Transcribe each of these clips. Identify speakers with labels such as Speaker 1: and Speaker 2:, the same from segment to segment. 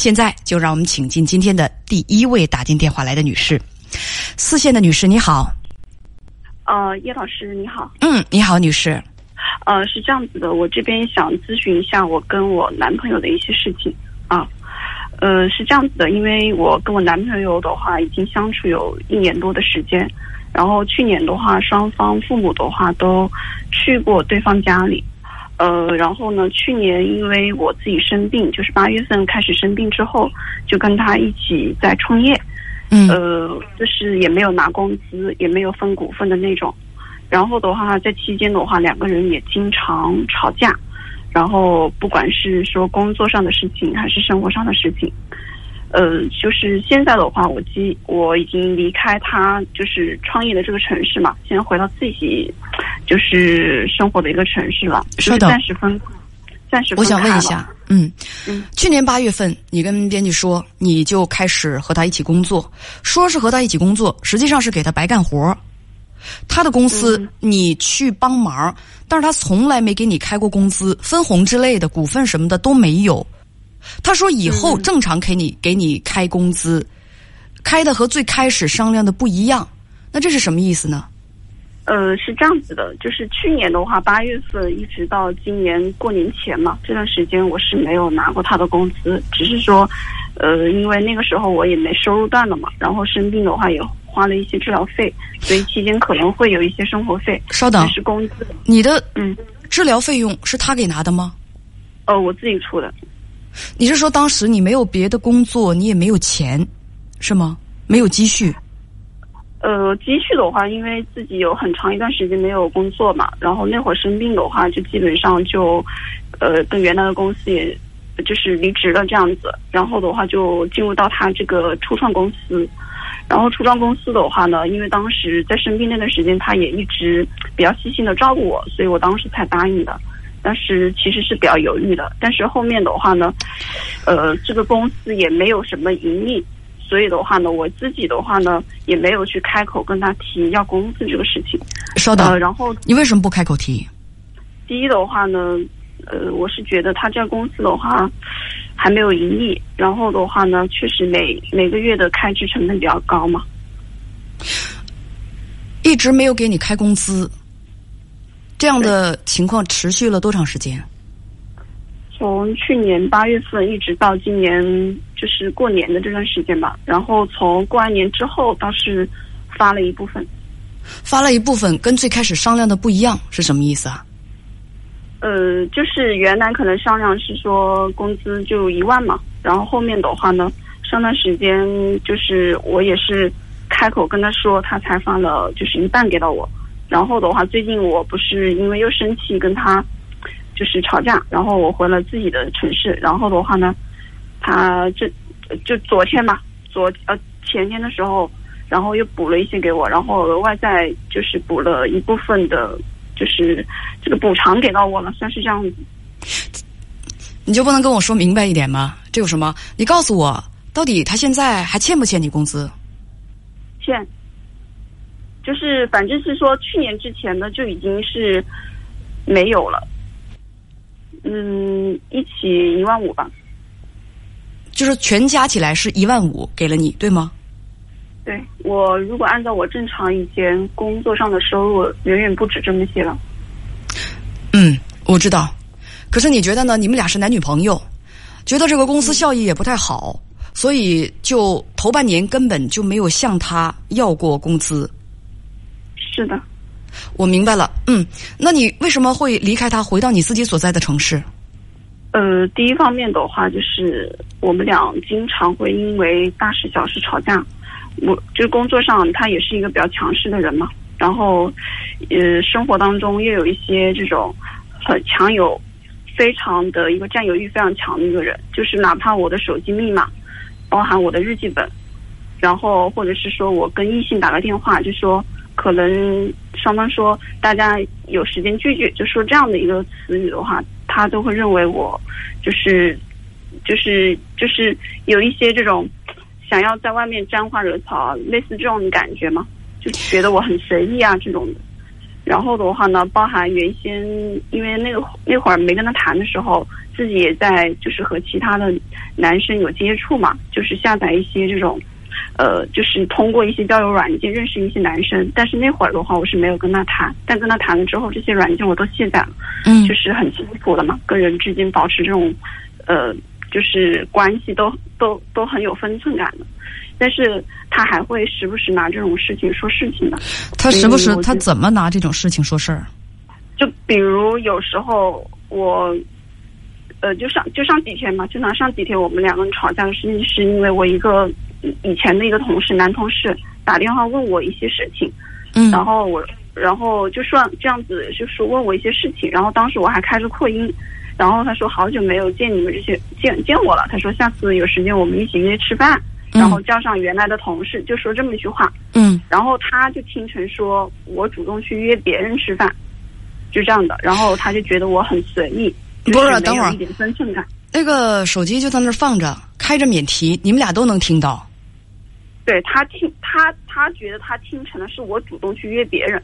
Speaker 1: 现在就让我们请进今天的第一位打进电话来的女士，四线的女士你好。
Speaker 2: 呃，叶老师你好。
Speaker 1: 嗯，你好，女士。
Speaker 2: 呃，是这样子的，我这边想咨询一下我跟我男朋友的一些事情啊。呃，是这样子的，因为我跟我男朋友的话已经相处有一年多的时间，然后去年的话，双方父母的话都去过对方家里。呃，然后呢，去年因为我自己生病，就是八月份开始生病之后，就跟他一起在创业。
Speaker 1: 嗯。
Speaker 2: 呃，就是也没有拿工资，也没有分股份的那种。然后的话，在期间的话，两个人也经常吵架。然后不管是说工作上的事情，还是生活上的事情，呃，就是现在的话，我既我已经离开他就是创业的这个城市嘛，现在回到自己就是生活的一个城市了，
Speaker 1: 稍等，
Speaker 2: 暂时分，暂时
Speaker 1: 我想问一下，嗯
Speaker 2: 嗯，
Speaker 1: 去年八月份你跟编辑说你就开始和他一起工作，说是和他一起工作，实际上是给他白干活。他的公司你去帮忙，但是他从来没给你开过工资、分红之类的，股份什么的都没有。他说以后正常给你给你开工资，开的和最开始商量的不一样。那这是什么意思呢？
Speaker 2: 呃，是这样子的，就是去年的话，八月份一直到今年过年前嘛，这段时间我是没有拿过他的工资，只是说，呃，因为那个时候我也没收入段了嘛，然后生病的话也。花了一些治疗费，所以期间可能会有一些生活费。
Speaker 1: 稍等，
Speaker 2: 是工资。
Speaker 1: 你的
Speaker 2: 嗯，
Speaker 1: 治疗费用是他给拿的吗？
Speaker 2: 呃，我自己出的。
Speaker 1: 你是说当时你没有别的工作，你也没有钱，是吗？没有积蓄？
Speaker 2: 呃，积蓄的话，因为自己有很长一段时间没有工作嘛，然后那会儿生病的话，就基本上就，呃，跟原来的公司也，就是离职了这样子，然后的话就进入到他这个初创公司。然后初创公司的话呢，因为当时在生病那段时间，他也一直比较细心的照顾我，所以我当时才答应的。但是其实是比较犹豫的。但是后面的话呢，呃，这个公司也没有什么盈利，所以的话呢，我自己的话呢，也没有去开口跟他提要工资这个事情。
Speaker 1: 稍等，
Speaker 2: 然后
Speaker 1: 你为什么不开口提？
Speaker 2: 第一的话呢，呃，我是觉得他这个公司的话。还没有盈利，然后的话呢，确实每每个月的开支成本比较高嘛，
Speaker 1: 一直没有给你开工资，这样的情况持续了多长时间？
Speaker 2: 从去年八月份一直到今年，就是过年的这段时间吧。然后从过完年之后倒是发了一部分，
Speaker 1: 发了一部分跟最开始商量的不一样，是什么意思啊？
Speaker 2: 呃，就是原来可能商量是说工资就一万嘛，然后后面的话呢，上段时间就是我也是开口跟他说，他才发了就是一半给到我，然后的话最近我不是因为又生气跟他就是吵架，然后我回了自己的城市，然后的话呢，他这就昨天吧，昨呃前天的时候，然后又补了一些给我，然后额外再就是补了一部分的。就是这个补偿给到我了，算是这样子。
Speaker 1: 你就不能跟我说明白一点吗？这有什么？你告诉我，到底他现在还欠不欠你工资？
Speaker 2: 欠。就是反正是说去年之前的就已经是没有了。嗯，一起一万五吧。
Speaker 1: 就是全加起来是一万五给了你，对吗？
Speaker 2: 对我，如果按照我正常以前工作上的收入，远远不止这么些了。
Speaker 1: 嗯，我知道。可是你觉得呢？你们俩是男女朋友，觉得这个公司效益也不太好，所以就头半年根本就没有向他要过工资。
Speaker 2: 是的，
Speaker 1: 我明白了。嗯，那你为什么会离开他，回到你自己所在的城市？
Speaker 2: 呃，第一方面的话，就是我们俩经常会因为大事小事吵架。我就是工作上，他也是一个比较强势的人嘛。然后，呃，生活当中又有一些这种很强有非常的一个占有欲非常强的一个人。就是哪怕我的手机密码，包含我的日记本，然后或者是说我跟异性打个电话，就说可能双方说大家有时间聚聚，就说这样的一个词语的话，他都会认为我就是就是就是有一些这种。想要在外面沾花惹草，类似这种感觉嘛？就觉得我很随意啊，这种。然后的话呢，包含原先因为那个那会儿没跟他谈的时候，自己也在就是和其他的男生有接触嘛，就是下载一些这种，呃，就是通过一些交友软件认识一些男生。但是那会儿的话，我是没有跟他谈，但跟他谈了之后，这些软件我都卸载了，
Speaker 1: 嗯
Speaker 2: 就是很清楚的嘛，跟人之间保持这种，呃，就是关系都都都很有分寸感的。但是他还会时不时拿这种事情说事情的。
Speaker 1: 他时不时他怎么拿这种事情说事儿？
Speaker 2: 就比如有时候我，呃，就上就上几天嘛，就拿上几天我们两个人吵架的事情，是因为我一个以以前的一个同事，男同事打电话问我一些事情，
Speaker 1: 嗯
Speaker 2: 然后我，然后就算这样子，就是问我一些事情，然后当时我还开着扩音，然后他说好久没有见你们这些见见我了，他说下次有时间我们一起约吃饭，然后叫上原来的同事，就说这么一句话，
Speaker 1: 嗯
Speaker 2: 然后他就听成说我主动去约别人吃饭，就这样的，然后他就觉得我很随意，
Speaker 1: 不是等会儿
Speaker 2: 一点分寸感。
Speaker 1: 那个手机就在那儿放着，开着免提，你们俩都能听到。
Speaker 2: 对他听他他觉得他听成了是我主动去约别人，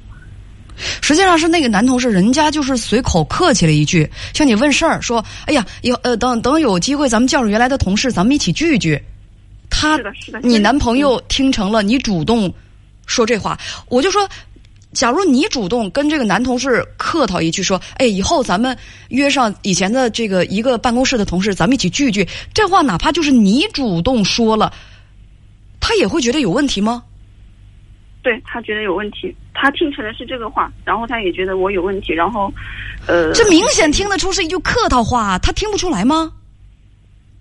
Speaker 1: 实际上是那个男同事，人家就是随口客气了一句，向你问事儿，说：“哎呀，有呃，等等有机会，咱们叫上原来的同事，咱们一起聚一聚。”他
Speaker 2: 是的是的
Speaker 1: 你男朋友听成了你主动说这话，我就说，假如你主动跟这个男同事客套一句，说：“哎，以后咱们约上以前的这个一个办公室的同事，咱们一起聚一聚。”这话哪怕就是你主动说了，他也会觉得有问题吗？
Speaker 2: 对他觉得有问题，他听成的是这个话，然后他也觉得我有问题，然后，呃，
Speaker 1: 这明显听得出是一句客套话，他听不出来吗？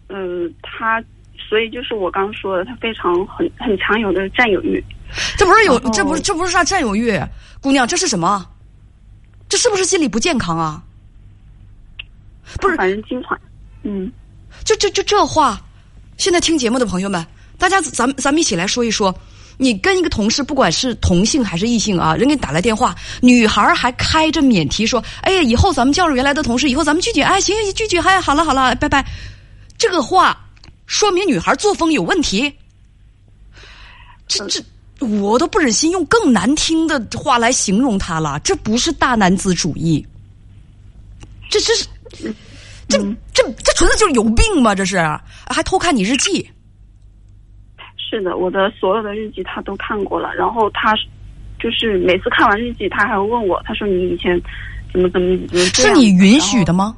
Speaker 2: 呃，他所以就是我刚刚说的，他非常很很强有的占有欲，
Speaker 1: 这不是有这不是这不是啥占有欲，姑娘，这是什么？这是不是心理不健康啊？不是
Speaker 2: 反正经常，嗯，
Speaker 1: 就这就这话，现在听节目的朋友们，大家咱们咱们一起来说一说。你跟一个同事，不管是同性还是异性啊，人给你打来电话，女孩还开着免提说：“哎呀，以后咱们叫上原来的同事，以后咱们聚聚，哎，行行聚聚，哎，好了好了，拜拜。”这个话说明女孩作风有问题。这这，我都不忍心用更难听的话来形容她了。这不是大男子主义，这这是这这这纯粹就是有病吗？这是还偷看你日记。
Speaker 2: 是的，我的所有的日记他都看过了，然后他就是每次看完日记，他还会问我，他说你以前怎么怎么怎么这
Speaker 1: 是你允许的吗？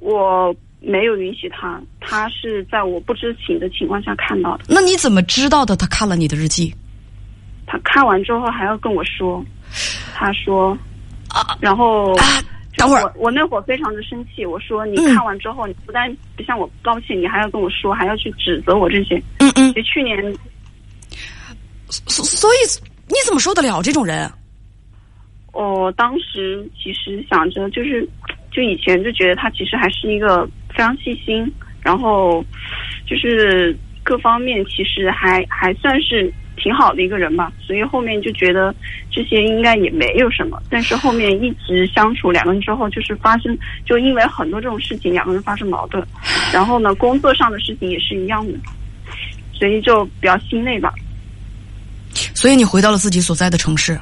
Speaker 2: 我没有允许他，他是在我不知情的情况下看到的。
Speaker 1: 那你怎么知道的？他看了你的日记
Speaker 2: 他看完之后还要跟我说，他说
Speaker 1: 啊
Speaker 2: 然后
Speaker 1: 啊！等会儿
Speaker 2: 我我那会儿非常的生气，我说你
Speaker 1: 嗯
Speaker 2: 看完之后，你不但不向我道歉，你还要跟我说，还要去指责我这些。
Speaker 1: 嗯嗯，
Speaker 2: 其实去年
Speaker 1: 所所以你怎么受得了这种人？
Speaker 2: 我当时其实想着，就是就以前就觉得他其实还是一个非常细心，然后就是各方面其实还还算是挺好的一个人吧，所以后面就觉得这些应该也没有什么。但是后面一直相处两个人之后，就是发生就因为很多这种事情，两个人发生矛盾，然后呢，工作上的事情也是一样的，所以就比较心累吧。
Speaker 1: 所以你回到了自己所在的城市。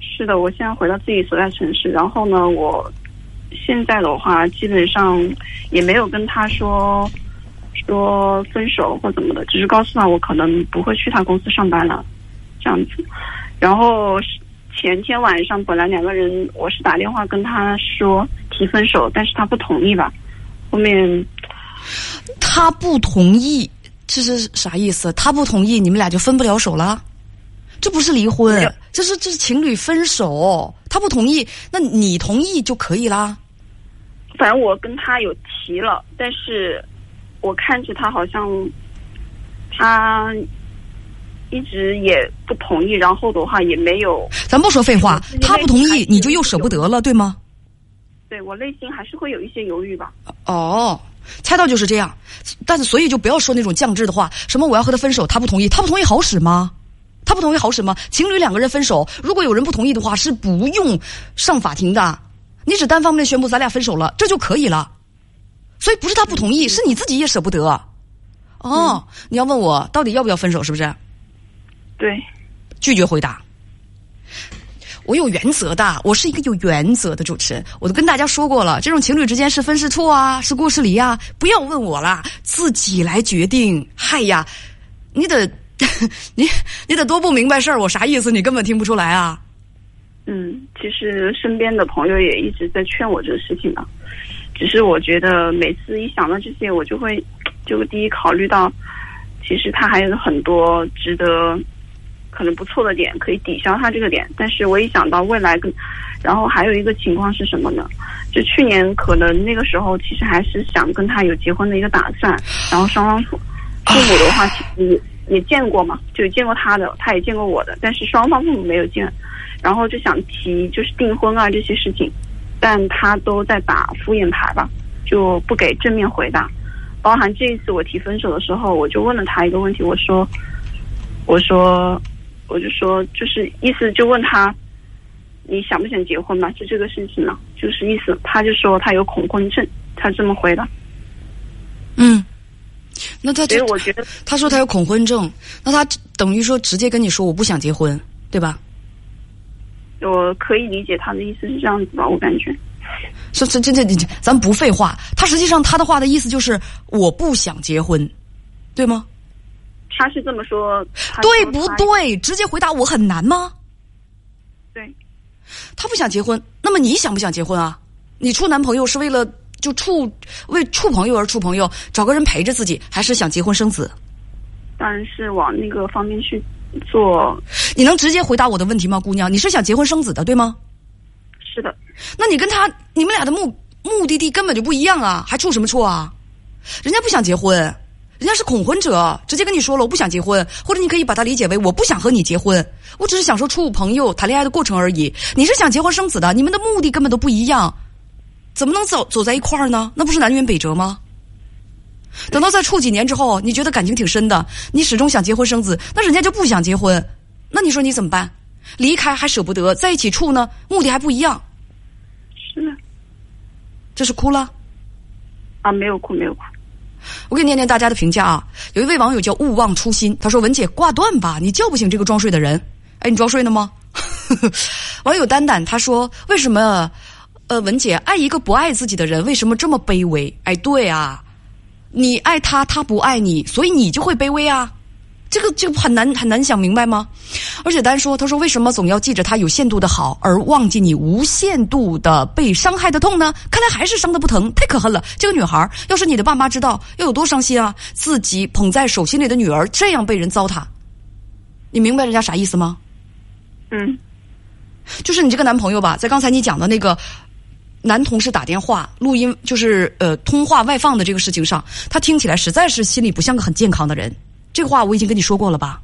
Speaker 2: 是的，我现在回到自己所在城市，然后呢，我现在的话基本上也没有跟他说说分手或怎么的，只是告诉他我可能不会去他公司上班了，这样子。然后前天晚上本来两个人我是打电话跟他说提分手，但是他不同意吧，后面
Speaker 1: 他不同意，这是啥意思？他不同意，你们俩就分不了手了？这不是离婚，这是这是情侣分手。他不同意，那你同意就可以啦。
Speaker 2: 反正我跟他有提了，但是我看着他好像他一直也不同意，然后的话也没有，
Speaker 1: 咱不说废话，他不同意你就又舍不得了，对吗？
Speaker 2: 对我内心还是会有一些犹豫吧。
Speaker 1: 哦，猜到就是这样，但是所以就不要说那种降智的话，什么我要和他分手，他不同意，他不同意好使吗？他不同意好使吗？情侣两个人分手，如果有人不同意的话，是不用上法庭的，你只单方面宣布咱俩分手了，这就可以了。所以不是他不同意，是你自己也舍不得。哦，你要问我到底要不要分手，是不是？
Speaker 2: 对，
Speaker 1: 拒绝回答。我有原则的，我是一个有原则的主持人。我都跟大家说过了，这种情侣之间是分是错啊，是过是离啊，不要问我啦，自己来决定。嗨呀，你得 你你得多不明白事儿，我啥意思？你根本听不出来啊。
Speaker 2: 嗯，其实身边的朋友也一直在劝我这个事情呢，只是我觉得每次一想到这些，我就会就第一考虑到，其实他还有很多值得。可能不错的点可以抵消他这个点，但是我一想到未来跟，然后还有一个情况是什么呢？就去年可能那个时候其实还是想跟他有结婚的一个打算，然后双方父父母的话其实也也见过嘛，就见过他的，他也见过我的，但是双方父母没有见，然后就想提就是订婚啊这些事情，但他都在打敷衍牌吧，就不给正面回答。包含这一次我提分手的时候，我就问了他一个问题，我说，我说。我就说，就是意思就问他，你想不想结婚嘛？就这个事情呢，就是意思，他就说他有恐婚症，他这么回的。
Speaker 1: 嗯，那他
Speaker 2: 所以我觉得
Speaker 1: 他说他有恐婚症，那他等于说直接跟你说我不想结婚，对吧？
Speaker 2: 我可以理解他的意思是这样子吧，我感觉。
Speaker 1: 说这这这这，咱不废话，他实际上他的话的意思就是我不想结婚，对吗？
Speaker 2: 他是这么说，
Speaker 1: 对不对？直接回答我很难吗？
Speaker 2: 对，
Speaker 1: 他不想结婚，那么你想不想结婚啊？你处男朋友是为了就处为处朋友而处朋友，找个人陪着自己，还是想结婚生子？
Speaker 2: 当然是往那个方面去做。
Speaker 1: 你能直接回答我的问题吗，姑娘？你是想结婚生子的，对吗？
Speaker 2: 是的。
Speaker 1: 那你跟他，你们俩的目目的地根本就不一样啊，还处什么处啊？人家不想结婚。人家是恐婚者，直接跟你说了我不想结婚，或者你可以把它理解为我不想和你结婚，我只是享受处朋友谈恋爱的过程而已。你是想结婚生子的，你们的目的根本都不一样，怎么能走走在一块儿呢？那不是南辕北辙吗？等到再处几年之后，你觉得感情挺深的，你始终想结婚生子，那人家就不想结婚，那你说你怎么办？离开还舍不得，在一起处呢，目的还不一样。
Speaker 2: 是，
Speaker 1: 这是哭了？
Speaker 2: 啊，没有哭，没有哭。
Speaker 1: 我给你念念大家的评价啊！有一位网友叫勿忘初心，他说：“文姐挂断吧，你叫不醒这个装睡的人。”哎，你装睡呢吗？网友丹丹他说：“为什么？呃，文姐爱一个不爱自己的人，为什么这么卑微？”哎，对啊，你爱他，他不爱你，所以你就会卑微啊。这个就很难很难想明白吗？而且单说，他说为什么总要记着他有限度的好，而忘记你无限度的被伤害的痛呢？看来还是伤的不疼，太可恨了。这个女孩，要是你的爸妈知道，要有多伤心啊！自己捧在手心里的女儿这样被人糟蹋，你明白人家啥意思吗？
Speaker 2: 嗯，
Speaker 1: 就是你这个男朋友吧，在刚才你讲的那个男同事打电话录音，就是呃通话外放的这个事情上，他听起来实在是心里不像个很健康的人。这话我已经跟你说过了吧？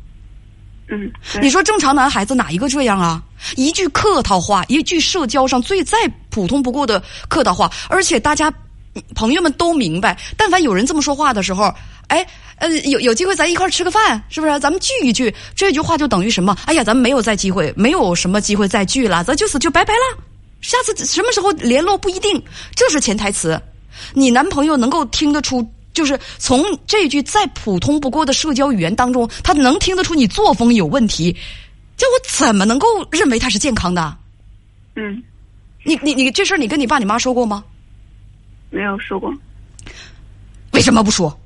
Speaker 2: 嗯，
Speaker 1: 你说正常男孩子哪一个这样啊？一句客套话，一句社交上最再普通不过的客套话，而且大家朋友们都明白，但凡有人这么说话的时候，哎，呃，有有机会咱一块吃个饭，是不是？咱们聚一聚，这句话就等于什么？哎呀，咱们没有再机会，没有什么机会再聚了，咱就此就拜拜了。下次什么时候联络不一定，这是潜台词。你男朋友能够听得出？就是从这句再普通不过的社交语言当中，他能听得出你作风有问题，这我怎么能够认为他是健康的？
Speaker 2: 嗯，
Speaker 1: 你你你这事儿你跟你爸你妈说过吗？
Speaker 2: 没有说过。
Speaker 1: 为什么不说？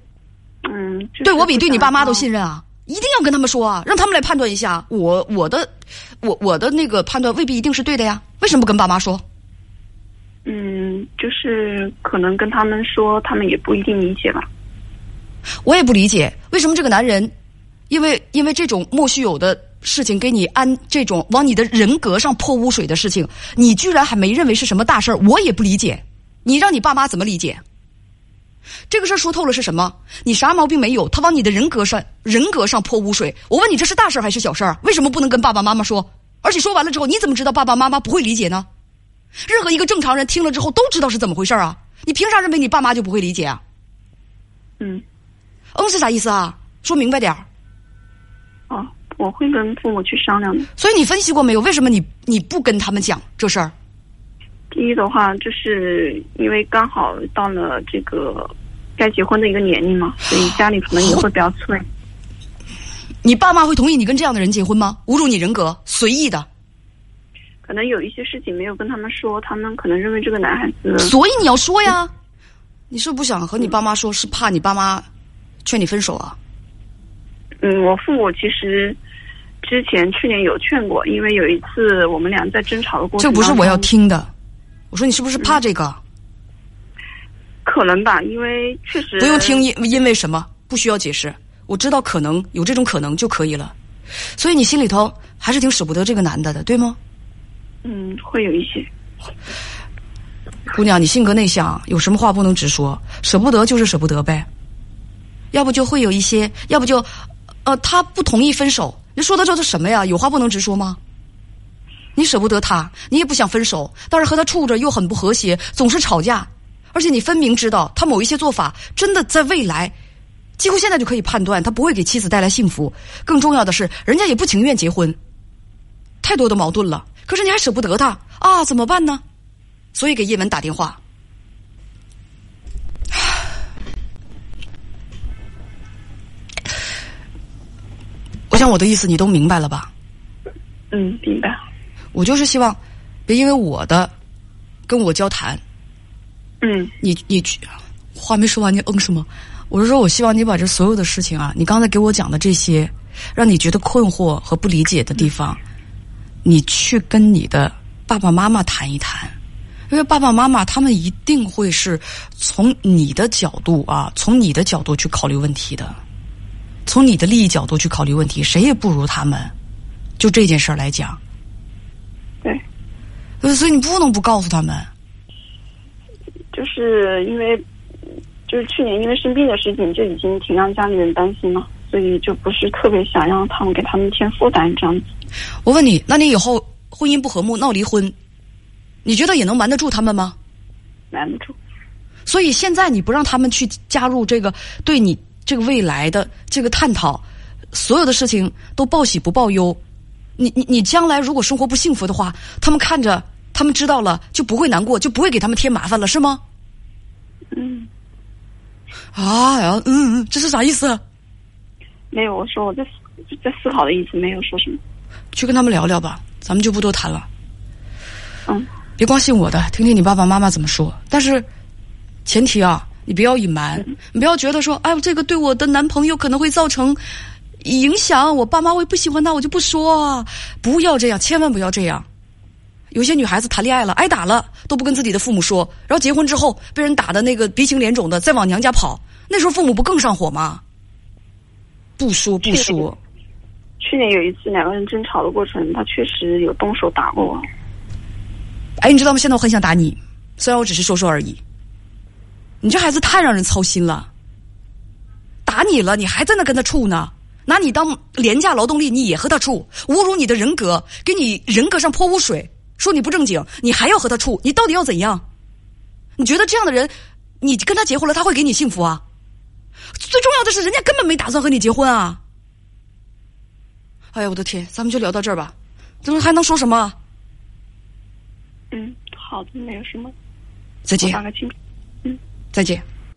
Speaker 2: 嗯，
Speaker 1: 对我比对你爸妈都信任啊！一定要跟他们说啊，让他们来判断一下。我我的我我的那个判断未必一定是对的呀。为什么不跟爸妈说？
Speaker 2: 嗯，就是可能跟他们说，他们也不一定理解吧。
Speaker 1: 我也不理解为什么这个男人，因为因为这种莫须有的事情给你安这种往你的人格上泼污水的事情，你居然还没认为是什么大事儿。我也不理解，你让你爸妈怎么理解？这个事儿说透了是什么？你啥毛病没有，他往你的人格上人格上泼污水。我问你，这是大事儿还是小事儿？为什么不能跟爸爸妈妈说？而且说完了之后，你怎么知道爸爸妈妈不会理解呢？任何一个正常人听了之后都知道是怎么回事啊！你凭啥认为你爸妈就不会理解啊？
Speaker 2: 嗯，
Speaker 1: 嗯是啥意思啊？说明白点儿。
Speaker 2: 哦，我会跟父母去商量的。
Speaker 1: 所以你分析过没有？为什么你你不跟他们讲这事儿？
Speaker 2: 第一的话，就是因为刚好到了这个该结婚的一个年龄嘛，所以家里可能也会比较催。
Speaker 1: 你爸妈会同意你跟这样的人结婚吗？侮辱你人格，随意的。
Speaker 2: 可能有一些事情没有跟他们说，他们可能认为这个男孩子，
Speaker 1: 所以你要说呀。你是不是不想和你爸妈说，是怕你爸妈劝你分手啊？
Speaker 2: 嗯，我父母其实之前去年有劝过，因为有一次我们俩在争吵的过程
Speaker 1: 这不是我要听的。我说你是不是怕这个？
Speaker 2: 可能吧，因为确实
Speaker 1: 不用听因因为什么，不需要解释。我知道可能有这种可能就可以了。所以你心里头还是挺舍不得这个男的的，对吗？
Speaker 2: 嗯，会有一些。
Speaker 1: 姑娘，你性格内向，有什么话不能直说，舍不得就是舍不得呗。要不就会有一些，要不就，呃，他不同意分手，你说的这是什么呀？有话不能直说吗？你舍不得他，你也不想分手，但是和他处着又很不和谐，总是吵架，而且你分明知道他某一些做法真的在未来，几乎现在就可以判断他不会给妻子带来幸福。更重要的是，人家也不情愿结婚，太多的矛盾了。可是你还舍不得他啊？怎么办呢？所以给叶文打电话。我想我的意思你都明白了吧？
Speaker 2: 嗯，明白。
Speaker 1: 我就是希望，别因为我的跟我交谈，
Speaker 2: 嗯，
Speaker 1: 你你话没说完，你嗯什么？我是说我希望你把这所有的事情啊，你刚才给我讲的这些，让你觉得困惑和不理解的地方，你去跟你的爸爸妈妈谈一谈。因为爸爸妈妈他们一定会是从你的角度啊，从你的角度去考虑问题的，从你的利益角度去考虑问题，谁也不如他们。就这件事儿来讲，
Speaker 2: 对，
Speaker 1: 所以你不能不告诉他们。
Speaker 2: 就是因为就是去年因为生病的事情，就已经挺让家里人担心了，所以就不是特别想让他们给他们添负担这样子。
Speaker 1: 我问你，那你以后婚姻不和睦闹离婚？你觉得也能瞒得住他们吗？
Speaker 2: 瞒不住。
Speaker 1: 所以现在你不让他们去加入这个对你这个未来的这个探讨，所有的事情都报喜不报忧。你你你将来如果生活不幸福的话，他们看着他们知道了就不会难过，就不会给他们添麻烦了，是吗？
Speaker 2: 嗯。
Speaker 1: 啊呀，嗯嗯，这是啥意思？
Speaker 2: 没有，我说我在在思考的意思，没有说什么。
Speaker 1: 去跟他们聊聊吧，咱们就不多谈了。
Speaker 2: 嗯。
Speaker 1: 别光信我的，听听你爸爸妈妈怎么说。但是，前提啊，你不要隐瞒，你不要觉得说，哎，这个对我的男朋友可能会造成影响，我爸妈会不喜欢他，我就不说啊。不要这样，千万不要这样。有些女孩子谈恋爱了，挨打了都不跟自己的父母说，然后结婚之后被人打的那个鼻青脸肿的，再往娘家跑，那时候父母不更上火吗？不说不说。
Speaker 2: 去年有一次两个人争吵的过程，他确实有动手打过我。
Speaker 1: 哎，你知道吗？现在我很想打你，虽然我只是说说而已。你这孩子太让人操心了。打你了，你还在那跟他处呢？拿你当廉价劳动力，你也和他处？侮辱你的人格，给你人格上泼污水，说你不正经，你还要和他处？你到底要怎样？你觉得这样的人，你跟他结婚了，他会给你幸福啊？最重要的是，人家根本没打算和你结婚啊！哎呀，我的天，咱们就聊到这儿吧，这还能说什么？
Speaker 2: 嗯，好的，没有什么。
Speaker 1: 再见。
Speaker 2: 嗯，
Speaker 1: 再见。